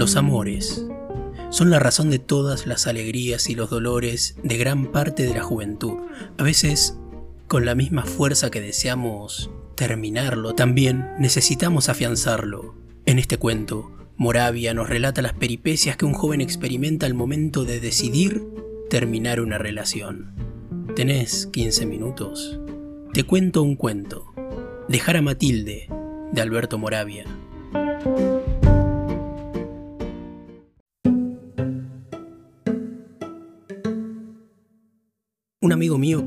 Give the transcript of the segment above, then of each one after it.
Los amores son la razón de todas las alegrías y los dolores de gran parte de la juventud. A veces, con la misma fuerza que deseamos terminarlo, también necesitamos afianzarlo. En este cuento, Moravia nos relata las peripecias que un joven experimenta al momento de decidir terminar una relación. ¿Tenés 15 minutos? Te cuento un cuento. Dejar a Matilde, de Alberto Moravia.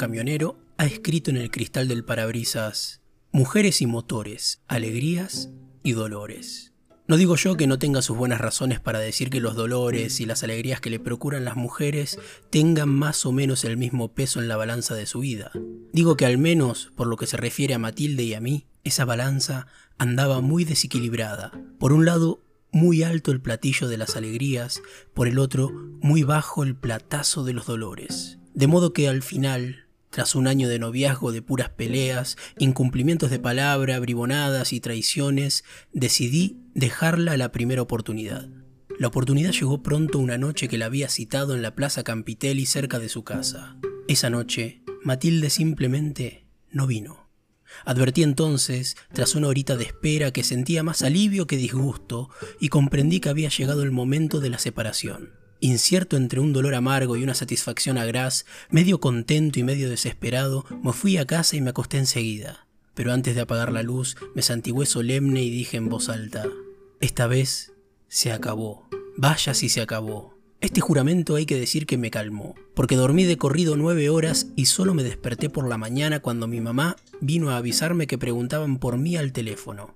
Camionero ha escrito en el cristal del parabrisas Mujeres y motores, alegrías y dolores. No digo yo que no tenga sus buenas razones para decir que los dolores y las alegrías que le procuran las mujeres tengan más o menos el mismo peso en la balanza de su vida. Digo que al menos, por lo que se refiere a Matilde y a mí, esa balanza andaba muy desequilibrada. Por un lado, muy alto el platillo de las alegrías, por el otro, muy bajo el platazo de los dolores. De modo que al final, tras un año de noviazgo de puras peleas, incumplimientos de palabra, bribonadas y traiciones, decidí dejarla a la primera oportunidad. La oportunidad llegó pronto una noche que la había citado en la Plaza Campitelli cerca de su casa. Esa noche, Matilde simplemente no vino. Advertí entonces, tras una horita de espera, que sentía más alivio que disgusto y comprendí que había llegado el momento de la separación. Incierto entre un dolor amargo y una satisfacción agraz, medio contento y medio desesperado, me fui a casa y me acosté enseguida. Pero antes de apagar la luz, me santigué solemne y dije en voz alta, esta vez se acabó. Vaya si se acabó. Este juramento hay que decir que me calmó, porque dormí de corrido nueve horas y solo me desperté por la mañana cuando mi mamá vino a avisarme que preguntaban por mí al teléfono.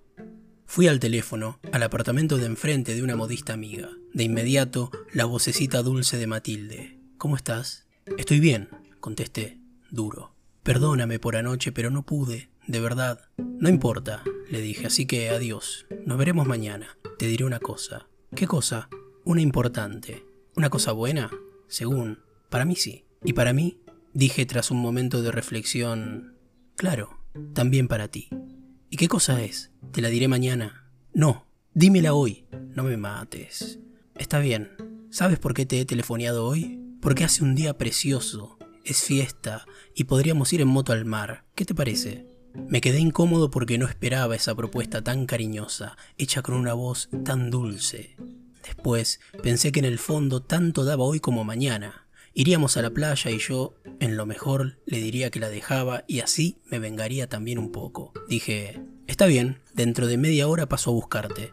Fui al teléfono, al apartamento de enfrente de una modista amiga. De inmediato, la vocecita dulce de Matilde. ¿Cómo estás? Estoy bien, contesté, duro. Perdóname por anoche, pero no pude, de verdad. No importa, le dije, así que adiós. Nos veremos mañana. Te diré una cosa. ¿Qué cosa? Una importante. ¿Una cosa buena? Según. Para mí sí. ¿Y para mí? Dije tras un momento de reflexión. Claro, también para ti. ¿Y qué cosa es? Te la diré mañana. No, dímela hoy. No me mates. Está bien. ¿Sabes por qué te he telefoneado hoy? Porque hace un día precioso, es fiesta y podríamos ir en moto al mar. ¿Qué te parece? Me quedé incómodo porque no esperaba esa propuesta tan cariñosa, hecha con una voz tan dulce. Después pensé que en el fondo tanto daba hoy como mañana. Iríamos a la playa y yo, en lo mejor, le diría que la dejaba y así me vengaría también un poco. Dije, está bien, dentro de media hora paso a buscarte.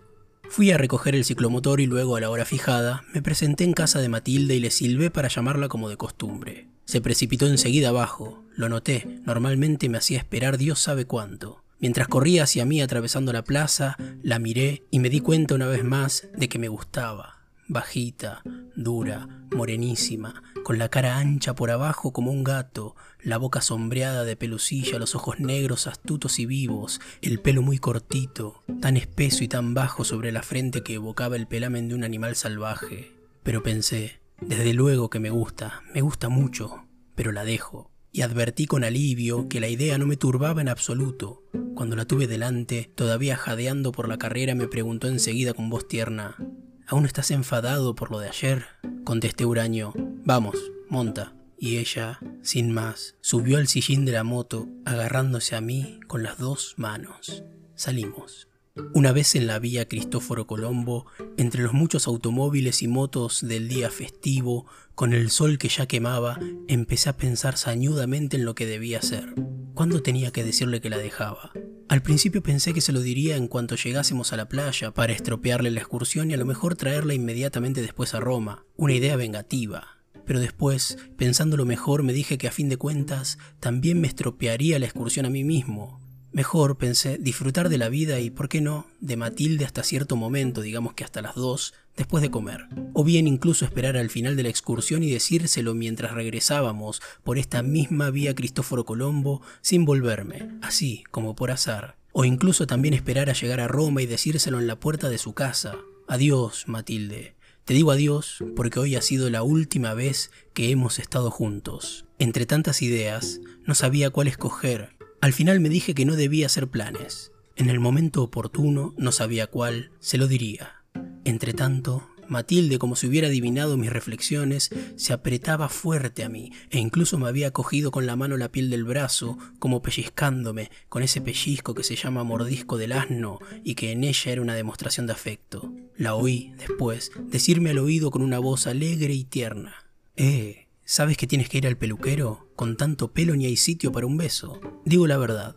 Fui a recoger el ciclomotor y luego a la hora fijada me presenté en casa de Matilde y le silbé para llamarla como de costumbre. Se precipitó enseguida abajo, lo noté, normalmente me hacía esperar Dios sabe cuánto. Mientras corría hacia mí atravesando la plaza, la miré y me di cuenta una vez más de que me gustaba bajita, dura, morenísima, con la cara ancha por abajo como un gato, la boca sombreada de pelucilla, los ojos negros astutos y vivos, el pelo muy cortito, tan espeso y tan bajo sobre la frente que evocaba el pelamen de un animal salvaje. Pero pensé, desde luego que me gusta, me gusta mucho, pero la dejo. Y advertí con alivio que la idea no me turbaba en absoluto. Cuando la tuve delante, todavía jadeando por la carrera, me preguntó enseguida con voz tierna, ¿Aún estás enfadado por lo de ayer? Contesté huraño. Vamos, monta. Y ella, sin más, subió al sillín de la moto, agarrándose a mí con las dos manos. Salimos. Una vez en la vía Cristóforo Colombo, entre los muchos automóviles y motos del día festivo, con el sol que ya quemaba, empecé a pensar sañudamente en lo que debía hacer. ¿Cuándo tenía que decirle que la dejaba? Al principio pensé que se lo diría en cuanto llegásemos a la playa para estropearle la excursión y a lo mejor traerla inmediatamente después a Roma, una idea vengativa. Pero después, pensándolo mejor, me dije que a fin de cuentas también me estropearía la excursión a mí mismo, Mejor, pensé, disfrutar de la vida y, ¿por qué no?, de Matilde hasta cierto momento, digamos que hasta las dos, después de comer. O bien incluso esperar al final de la excursión y decírselo mientras regresábamos por esta misma vía Cristóforo Colombo sin volverme, así como por azar. O incluso también esperar a llegar a Roma y decírselo en la puerta de su casa. Adiós, Matilde. Te digo adiós porque hoy ha sido la última vez que hemos estado juntos. Entre tantas ideas, no sabía cuál escoger al final me dije que no debía hacer planes. En el momento oportuno, no sabía cuál, se lo diría. Entre tanto, Matilde, como si hubiera adivinado mis reflexiones, se apretaba fuerte a mí e incluso me había cogido con la mano la piel del brazo, como pellizcándome, con ese pellizco que se llama mordisco del asno y que en ella era una demostración de afecto. La oí, después, decirme al oído con una voz alegre y tierna. Eh, ¿sabes que tienes que ir al peluquero? Con tanto pelo ni hay sitio para un beso. Digo la verdad.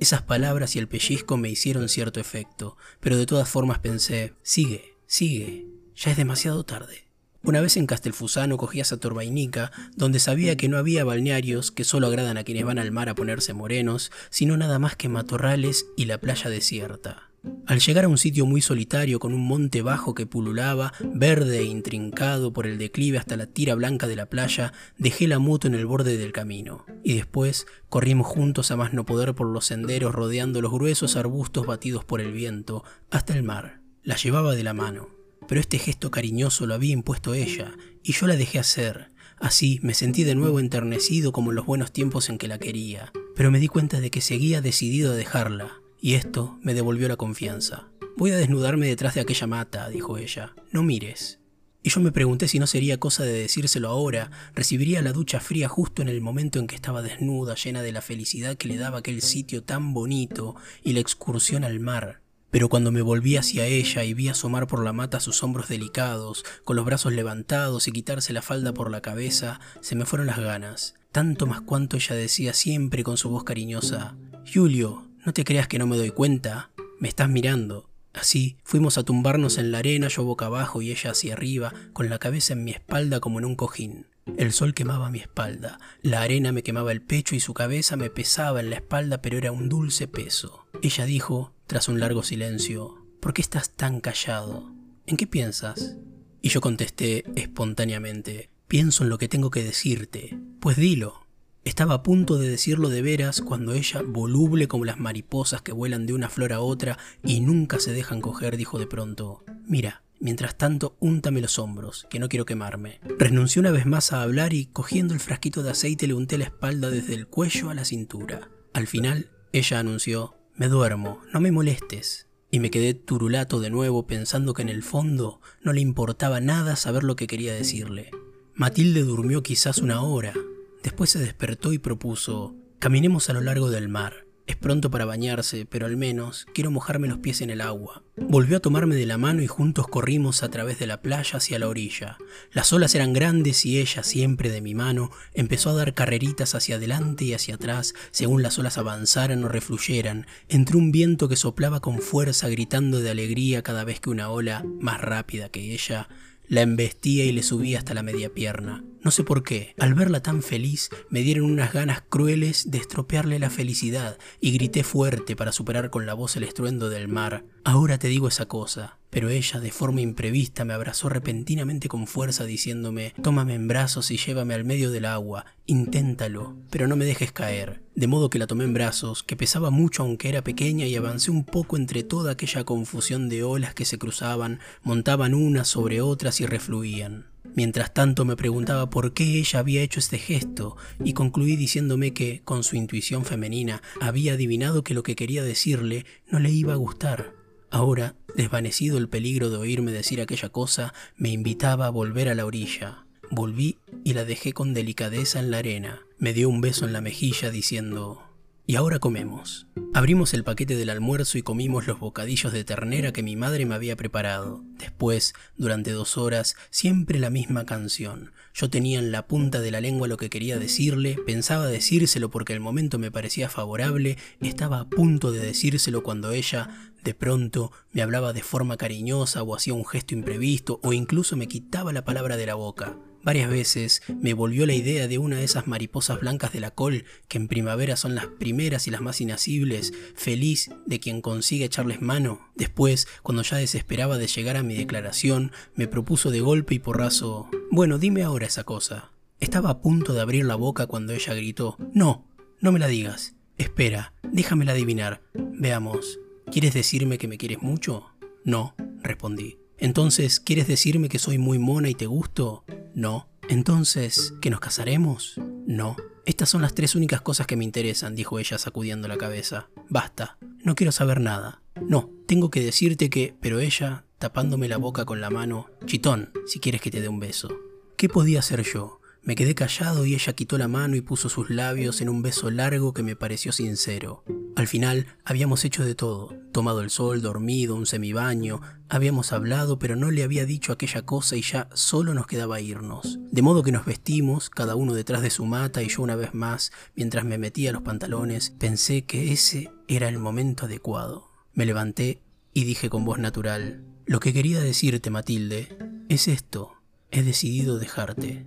Esas palabras y el pellizco me hicieron cierto efecto, pero de todas formas pensé, sigue, sigue, ya es demasiado tarde. Una vez en Castelfusano cogí a Saturbainica, donde sabía que no había balnearios que solo agradan a quienes van al mar a ponerse morenos, sino nada más que matorrales y la playa desierta. Al llegar a un sitio muy solitario con un monte bajo que pululaba, verde e intrincado por el declive hasta la tira blanca de la playa, dejé la moto en el borde del camino. Y después corrimos juntos a más no poder por los senderos rodeando los gruesos arbustos batidos por el viento, hasta el mar. La llevaba de la mano. Pero este gesto cariñoso lo había impuesto ella, y yo la dejé hacer. Así me sentí de nuevo enternecido como en los buenos tiempos en que la quería, pero me di cuenta de que seguía decidido a dejarla, y esto me devolvió la confianza. Voy a desnudarme detrás de aquella mata, dijo ella. No mires. Y yo me pregunté si no sería cosa de decírselo ahora, recibiría la ducha fría justo en el momento en que estaba desnuda, llena de la felicidad que le daba aquel sitio tan bonito y la excursión al mar, pero cuando me volví hacia ella y vi asomar por la mata sus hombros delicados, con los brazos levantados y quitarse la falda por la cabeza, se me fueron las ganas, tanto más cuanto ella decía siempre con su voz cariñosa, Julio, no te creas que no me doy cuenta, me estás mirando. Así fuimos a tumbarnos en la arena, yo boca abajo y ella hacia arriba, con la cabeza en mi espalda como en un cojín. El sol quemaba mi espalda, la arena me quemaba el pecho y su cabeza me pesaba en la espalda, pero era un dulce peso. Ella dijo, tras un largo silencio, ¿por qué estás tan callado? ¿En qué piensas? Y yo contesté espontáneamente, pienso en lo que tengo que decirte. Pues dilo. Estaba a punto de decirlo de veras cuando ella, voluble como las mariposas que vuelan de una flor a otra y nunca se dejan coger, dijo de pronto, mira, mientras tanto úntame los hombros, que no quiero quemarme. Renunció una vez más a hablar y cogiendo el frasquito de aceite le unté la espalda desde el cuello a la cintura. Al final, ella anunció, me duermo, no me molestes. Y me quedé turulato de nuevo pensando que en el fondo no le importaba nada saber lo que quería decirle. Matilde durmió quizás una hora. Después se despertó y propuso, caminemos a lo largo del mar. Es pronto para bañarse, pero al menos quiero mojarme los pies en el agua. Volvió a tomarme de la mano y juntos corrimos a través de la playa hacia la orilla. Las olas eran grandes y ella, siempre de mi mano, empezó a dar carreritas hacia adelante y hacia atrás según las olas avanzaran o refluyeran, entre un viento que soplaba con fuerza gritando de alegría cada vez que una ola, más rápida que ella, la embestía y le subía hasta la media pierna. No sé por qué, al verla tan feliz me dieron unas ganas crueles de estropearle la felicidad y grité fuerte para superar con la voz el estruendo del mar. Ahora te digo esa cosa. Pero ella, de forma imprevista, me abrazó repentinamente con fuerza diciéndome, tómame en brazos y llévame al medio del agua, inténtalo, pero no me dejes caer. De modo que la tomé en brazos, que pesaba mucho aunque era pequeña, y avancé un poco entre toda aquella confusión de olas que se cruzaban, montaban unas sobre otras y refluían. Mientras tanto me preguntaba por qué ella había hecho este gesto y concluí diciéndome que, con su intuición femenina, había adivinado que lo que quería decirle no le iba a gustar. Ahora, desvanecido el peligro de oírme decir aquella cosa, me invitaba a volver a la orilla. Volví y la dejé con delicadeza en la arena. Me dio un beso en la mejilla diciendo, y ahora comemos. Abrimos el paquete del almuerzo y comimos los bocadillos de ternera que mi madre me había preparado. Después, durante dos horas, siempre la misma canción. Yo tenía en la punta de la lengua lo que quería decirle, pensaba decírselo porque el momento me parecía favorable, estaba a punto de decírselo cuando ella, de pronto, me hablaba de forma cariñosa o hacía un gesto imprevisto o incluso me quitaba la palabra de la boca. Varias veces me volvió la idea de una de esas mariposas blancas de la col, que en primavera son las primeras y las más inacibles, feliz de quien consigue echarles mano. Después, cuando ya desesperaba de llegar a mi declaración, me propuso de golpe y porrazo, bueno, dime ahora esa cosa. Estaba a punto de abrir la boca cuando ella gritó, no, no me la digas. Espera, déjamela adivinar. Veamos, ¿quieres decirme que me quieres mucho? No, respondí. Entonces, ¿quieres decirme que soy muy mona y te gusto? No. Entonces, ¿que nos casaremos? No. Estas son las tres únicas cosas que me interesan, dijo ella sacudiendo la cabeza. Basta. No quiero saber nada. No, tengo que decirte que... Pero ella tapándome la boca con la mano, Chitón, si quieres que te dé un beso. ¿Qué podía hacer yo? Me quedé callado y ella quitó la mano y puso sus labios en un beso largo que me pareció sincero. Al final habíamos hecho de todo, tomado el sol, dormido, un semibaño, habíamos hablado pero no le había dicho aquella cosa y ya solo nos quedaba irnos. De modo que nos vestimos, cada uno detrás de su mata y yo una vez más, mientras me metía los pantalones, pensé que ese era el momento adecuado. Me levanté y dije con voz natural, lo que quería decirte, Matilde, es esto, he decidido dejarte.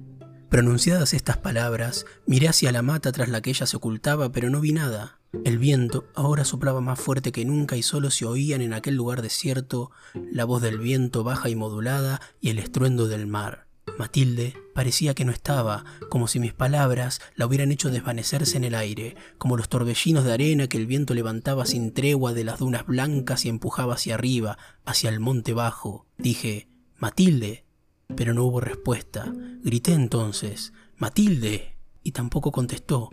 Pronunciadas estas palabras, miré hacia la mata tras la que ella se ocultaba, pero no vi nada. El viento ahora soplaba más fuerte que nunca y solo se oían en aquel lugar desierto la voz del viento baja y modulada y el estruendo del mar. Matilde parecía que no estaba, como si mis palabras la hubieran hecho desvanecerse en el aire, como los torbellinos de arena que el viento levantaba sin tregua de las dunas blancas y empujaba hacia arriba, hacia el monte bajo. Dije, Matilde, pero no hubo respuesta. Grité entonces, Matilde, y tampoco contestó.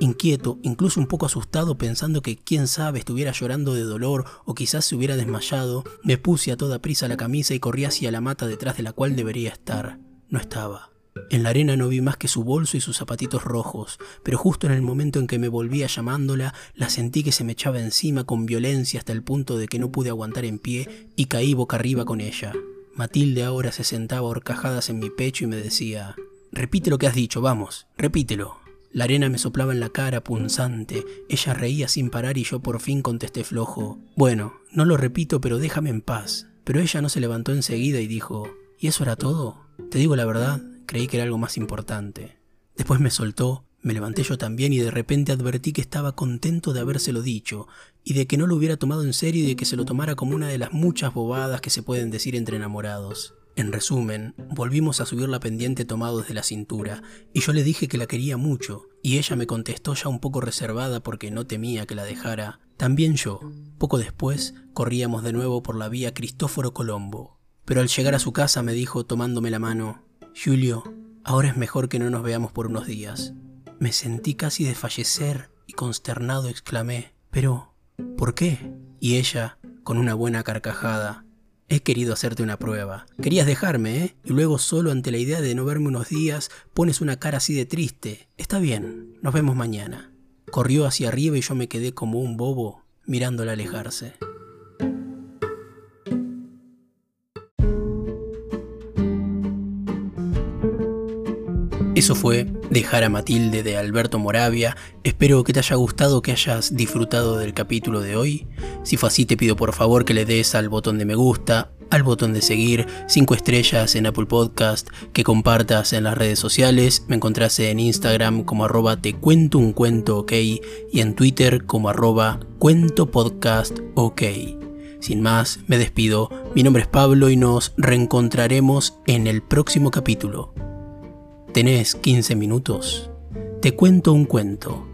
Inquieto, incluso un poco asustado, pensando que quién sabe estuviera llorando de dolor o quizás se hubiera desmayado, me puse a toda prisa la camisa y corrí hacia la mata detrás de la cual debería estar. No estaba. En la arena no vi más que su bolso y sus zapatitos rojos, pero justo en el momento en que me volvía llamándola, la sentí que se me echaba encima con violencia hasta el punto de que no pude aguantar en pie y caí boca arriba con ella. Matilde ahora se sentaba horcajadas en mi pecho y me decía, repite lo que has dicho, vamos, repítelo. La arena me soplaba en la cara, punzante, ella reía sin parar y yo por fin contesté flojo, bueno, no lo repito, pero déjame en paz. Pero ella no se levantó enseguida y dijo, ¿y eso era todo? Te digo la verdad, creí que era algo más importante. Después me soltó, me levanté yo también y de repente advertí que estaba contento de habérselo dicho, y de que no lo hubiera tomado en serio y de que se lo tomara como una de las muchas bobadas que se pueden decir entre enamorados. En resumen, volvimos a subir la pendiente tomados de la cintura, y yo le dije que la quería mucho, y ella me contestó ya un poco reservada porque no temía que la dejara. También yo. Poco después, corríamos de nuevo por la vía Cristóforo Colombo. Pero al llegar a su casa me dijo, tomándome la mano, Julio, ahora es mejor que no nos veamos por unos días. Me sentí casi desfallecer y consternado exclamé, pero, ¿por qué? Y ella, con una buena carcajada, He querido hacerte una prueba. Querías dejarme, ¿eh? Y luego solo ante la idea de no verme unos días pones una cara así de triste. Está bien, nos vemos mañana. Corrió hacia arriba y yo me quedé como un bobo mirándola alejarse. Eso fue Dejar a Matilde de Alberto Moravia. Espero que te haya gustado, que hayas disfrutado del capítulo de hoy. Si fue así, te pido por favor que le des al botón de me gusta, al botón de seguir, 5 estrellas en Apple Podcast, que compartas en las redes sociales. Me encontrás en Instagram como arroba te cuento un cuento ok y en Twitter como arroba cuento podcast ok. Sin más, me despido. Mi nombre es Pablo y nos reencontraremos en el próximo capítulo. ¿Tenés 15 minutos? Te cuento un cuento.